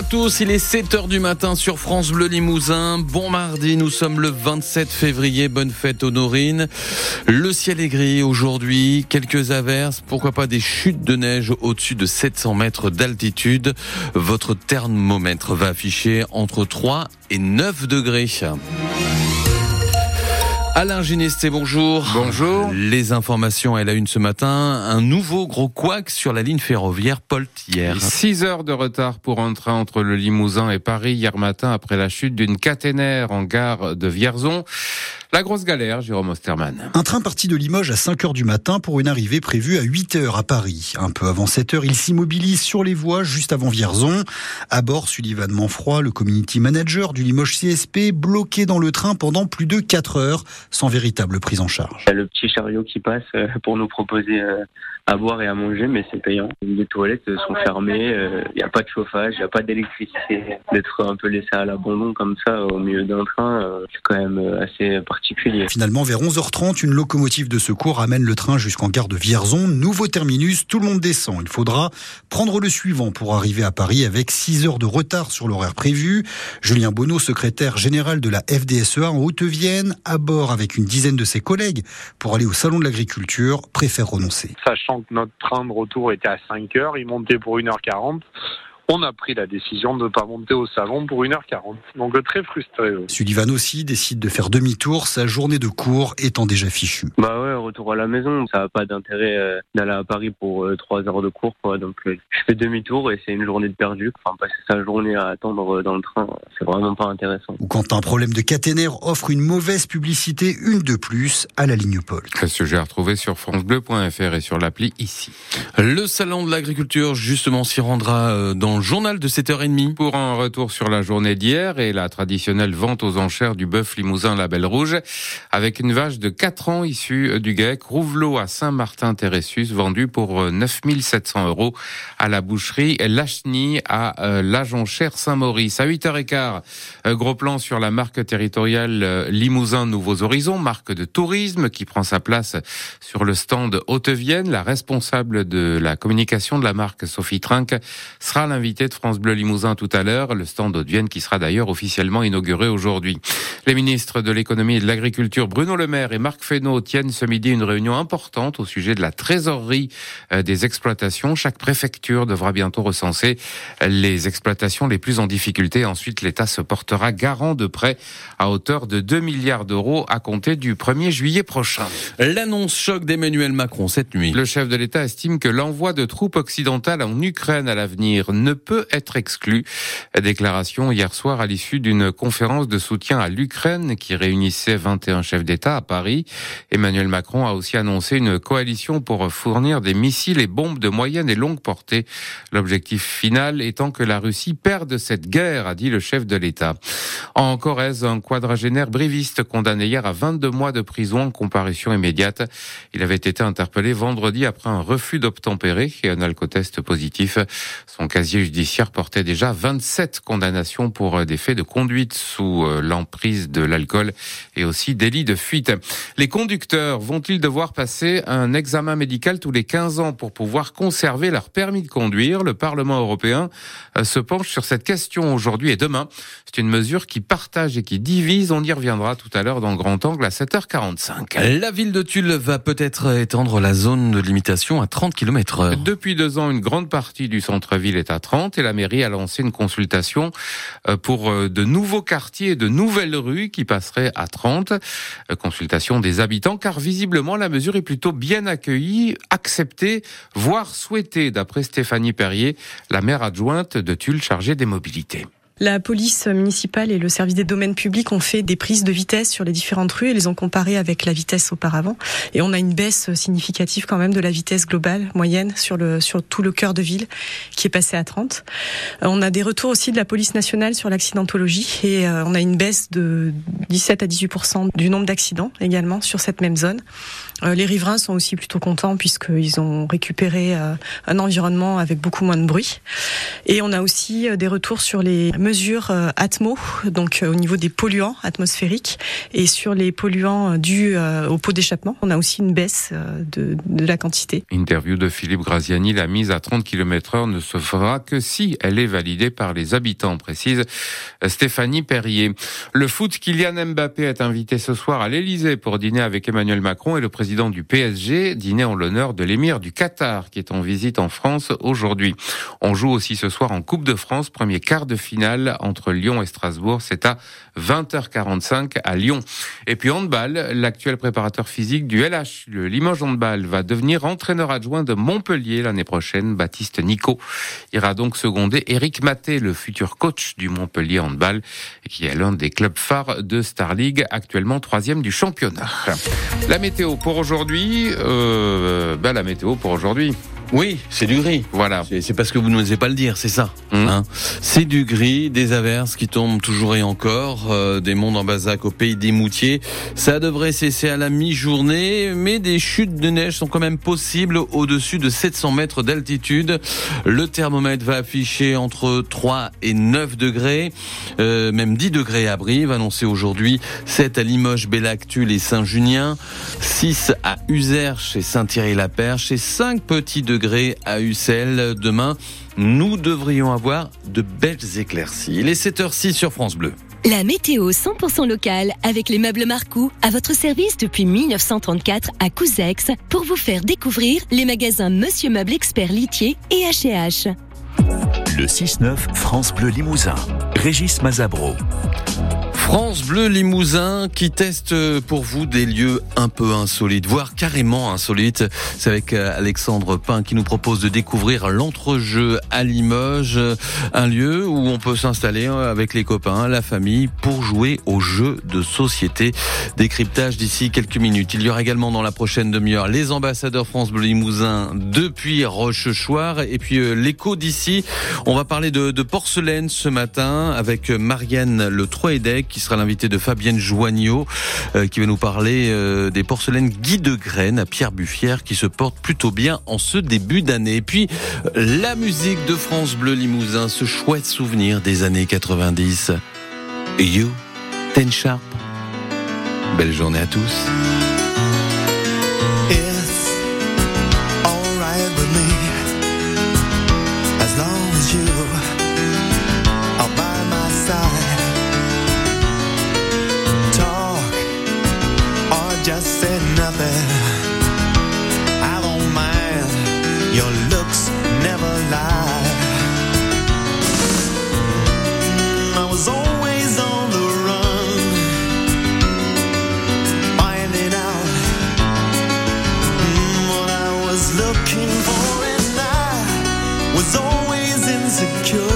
à tous, il est 7h du matin sur France Bleu Limousin. Bon mardi, nous sommes le 27 février, bonne fête honorine. Le ciel est gris aujourd'hui, quelques averses, pourquoi pas des chutes de neige au-dessus de 700 mètres d'altitude. Votre thermomètre va afficher entre 3 et 9 degrés. Alain Ginesté, bonjour. Bonjour. Les informations elle a une ce matin. Un nouveau gros couac sur la ligne ferroviaire Paul-Thiers. 6 heures de retard pour un train entre le Limousin et Paris hier matin après la chute d'une caténaire en gare de Vierzon. La grosse galère, Jérôme Osterman. Un train parti de Limoges à 5 heures du matin pour une arrivée prévue à 8 heures à Paris. Un peu avant 7 heures, il s'immobilise sur les voies juste avant Vierzon. À bord, Sullivan Manfroy, le community manager du Limoges CSP, bloqué dans le train pendant plus de 4 heures sans véritable prise en charge. Le petit chariot qui passe euh, pour nous proposer euh, à boire et à manger, mais c'est payant. Les toilettes sont fermées, euh, il n'y a pas de chauffage, il n'y a pas d'électricité. D'être un peu laissé à l'abandon comme ça au milieu d'un train, c'est quand même assez particulier. Finalement, vers 11h30, une locomotive de secours amène le train jusqu'en gare de Vierzon. Nouveau terminus, tout le monde descend. Il faudra prendre le suivant pour arriver à Paris avec 6 heures de retard sur l'horaire prévu. Julien Bonneau, secrétaire général de la FDSEA en Haute-Vienne, à bord avec une dizaine de ses collègues pour aller au Salon de l'Agriculture, préfère renoncer. Sachant que notre train de retour était à 5 heures, il montait pour 1h40 on a pris la décision de ne pas monter au salon pour 1h40. Donc euh, très frustré. Sullivan aussi décide de faire demi-tour, sa journée de cours étant déjà fichue. Bah ouais, retour à la maison. Ça n'a pas d'intérêt euh, d'aller à Paris pour euh, 3 heures de cours. Quoi. Donc je fais demi-tour et c'est une journée de perdu. Enfin, passer sa journée à attendre dans le train, c'est vraiment pas intéressant. Ou quand un problème de caténaire offre une mauvaise publicité, une de plus à la ligne Paul. Le sujet à retrouver sur francebleu.fr et sur l'appli ici. Le salon de l'agriculture, justement, s'y rendra dans journal de 7h30. Pour un retour sur la journée d'hier et la traditionnelle vente aux enchères du bœuf limousin Label Rouge, avec une vache de 4 ans issue du GEC, Rouvelot à Saint-Martin-Téressus, vendue pour 9700 euros à la boucherie Lachny à euh, la Jonchère Saint-Maurice. À 8h15, euh, gros plan sur la marque territoriale euh, Limousin Nouveaux Horizons, marque de tourisme qui prend sa place sur le stand Haute-Vienne. La responsable de la communication de la marque, Sophie Trinck, sera l'invitée de France Bleu Limousin tout à l'heure, le stand d'Haute-Vienne qui sera d'ailleurs officiellement inauguré aujourd'hui. Les ministres de l'économie et de l'agriculture, Bruno Le Maire et Marc Fesneau, tiennent ce midi une réunion importante au sujet de la trésorerie euh, des exploitations. Chaque préfecture devra bientôt recenser les exploitations les plus en difficulté. Ensuite, l'État se portera garant de prêts à hauteur de 2 milliards d'euros à compter du 1er juillet prochain. L'annonce choc d'Emmanuel Macron cette nuit. Le chef de l'État estime que l'envoi de troupes occidentales en Ukraine à l'avenir ne peut être exclu. Déclaration hier soir à l'issue d'une conférence de soutien à l'Ukraine qui réunissait 21 chefs d'État à Paris. Emmanuel Macron a aussi annoncé une coalition pour fournir des missiles et bombes de moyenne et longue portée. L'objectif final étant que la Russie perde cette guerre, a dit le chef de l'État. En Corrèze, un quadragénaire briviste condamné hier à 22 mois de prison en comparution immédiate. Il avait été interpellé vendredi après un refus d'obtempérer et un alcotest positif. Son casier judiciaire portait déjà 27 condamnations pour des faits de conduite sous euh, l'emprise de l'alcool et aussi délit de fuite. Les conducteurs vont-ils devoir passer un examen médical tous les 15 ans pour pouvoir conserver leur permis de conduire? Le Parlement européen euh, se penche sur cette question aujourd'hui et demain. C'est une mesure qui partage et qui divise. On y reviendra tout à l'heure dans le grand angle à 7h45. La ville de Tulle va peut-être étendre la zone de limitation à 30 km heure. Depuis deux ans, une grande partie du centre-ville est à 30 et la mairie a lancé une consultation euh, pour euh, de nouveaux quartiers de nouvelles rues qui passeraient à 30. Euh, consultation des habitants car visiblement la mesure est plutôt bien accueillie, acceptée, voire souhaitée d'après Stéphanie Perrier, la maire adjointe de Tulle chargée des mobilités. La police municipale et le service des domaines publics ont fait des prises de vitesse sur les différentes rues et les ont comparées avec la vitesse auparavant. Et on a une baisse significative quand même de la vitesse globale moyenne sur le sur tout le cœur de ville qui est passé à 30. On a des retours aussi de la police nationale sur l'accidentologie et on a une baisse de 17 à 18% du nombre d'accidents également sur cette même zone. Les riverains sont aussi plutôt contents puisqu'ils ont récupéré un environnement avec beaucoup moins de bruit. Et on a aussi des retours sur les mesures Atmo, donc au niveau des polluants atmosphériques et sur les polluants dus au pot d'échappement, on a aussi une baisse de, de la quantité. Interview de Philippe Graziani, la mise à 30 km heure ne se fera que si elle est validée par les habitants, précise Stéphanie Perrier. Le foot, Kylian Mbappé est invité ce soir à l'Elysée pour dîner avec Emmanuel Macron et le président du PSG, dîner en l'honneur de l'émir du Qatar qui est en visite en France aujourd'hui. On joue aussi ce soir en Coupe de France, premier quart de finale entre Lyon et Strasbourg. C'est à 20h45 à Lyon. Et puis handball, l'actuel préparateur physique du LH, le Limoges Handball, va devenir entraîneur adjoint de Montpellier l'année prochaine. Baptiste Nico ira donc seconder Eric Maté, le futur coach du Montpellier Handball, qui est l'un des clubs phares de Star League, actuellement troisième du championnat. La météo pour aujourd'hui, euh, ben la météo pour aujourd'hui. Oui, c'est du gris. Voilà. C'est parce que vous n'osez pas le dire, c'est ça. Mmh. Hein c'est du gris, des averses qui tombent toujours et encore, euh, des mondes en Basac au pays des Moutiers. Ça devrait cesser à la mi-journée, mais des chutes de neige sont quand même possibles au-dessus de 700 mètres d'altitude. Le thermomètre va afficher entre 3 et 9 degrés, euh, même 10 degrés à Brive, annoncé aujourd'hui, 7 à Limoges, Bellactul et Saint-Junien, 6 à Uzerche et Saint-Thierry-la-Perche et 5 petits degrés à Ussel. Demain, nous devrions avoir de belles éclaircies. Il est 7h06 sur France Bleu. La météo 100% locale avec les meubles Marcou à votre service depuis 1934 à Couzex pour vous faire découvrir les magasins Monsieur Meuble Expert Litier et H&H. Le 6-9 France Bleu Limousin. Régis Mazabro. France Bleu Limousin qui teste pour vous des lieux un peu insolites, voire carrément insolites. C'est avec euh, Alexandre Pain qui nous propose de découvrir l'entrejeu à Limoges, un lieu où on peut s'installer euh, avec les copains, la famille, pour jouer aux jeux de société. Décryptage d'ici quelques minutes. Il y aura également dans la prochaine demi-heure les ambassadeurs France Bleu Limousin depuis Rochechouart et puis euh, l'écho d'ici. On va parler de, porcelaine ce matin avec Marianne Le Troedec qui sera l'invité de Fabienne Joignot, euh, qui va nous parler euh, des porcelaines Guy de Graine à Pierre Buffière, qui se portent plutôt bien en ce début d'année. Et puis, la musique de France Bleu Limousin, ce chouette souvenir des années 90. You, Ten Sharp. Belle journée à tous. Your looks never lie. I was always on the run Finding out mm, What I was looking for And I was always insecure.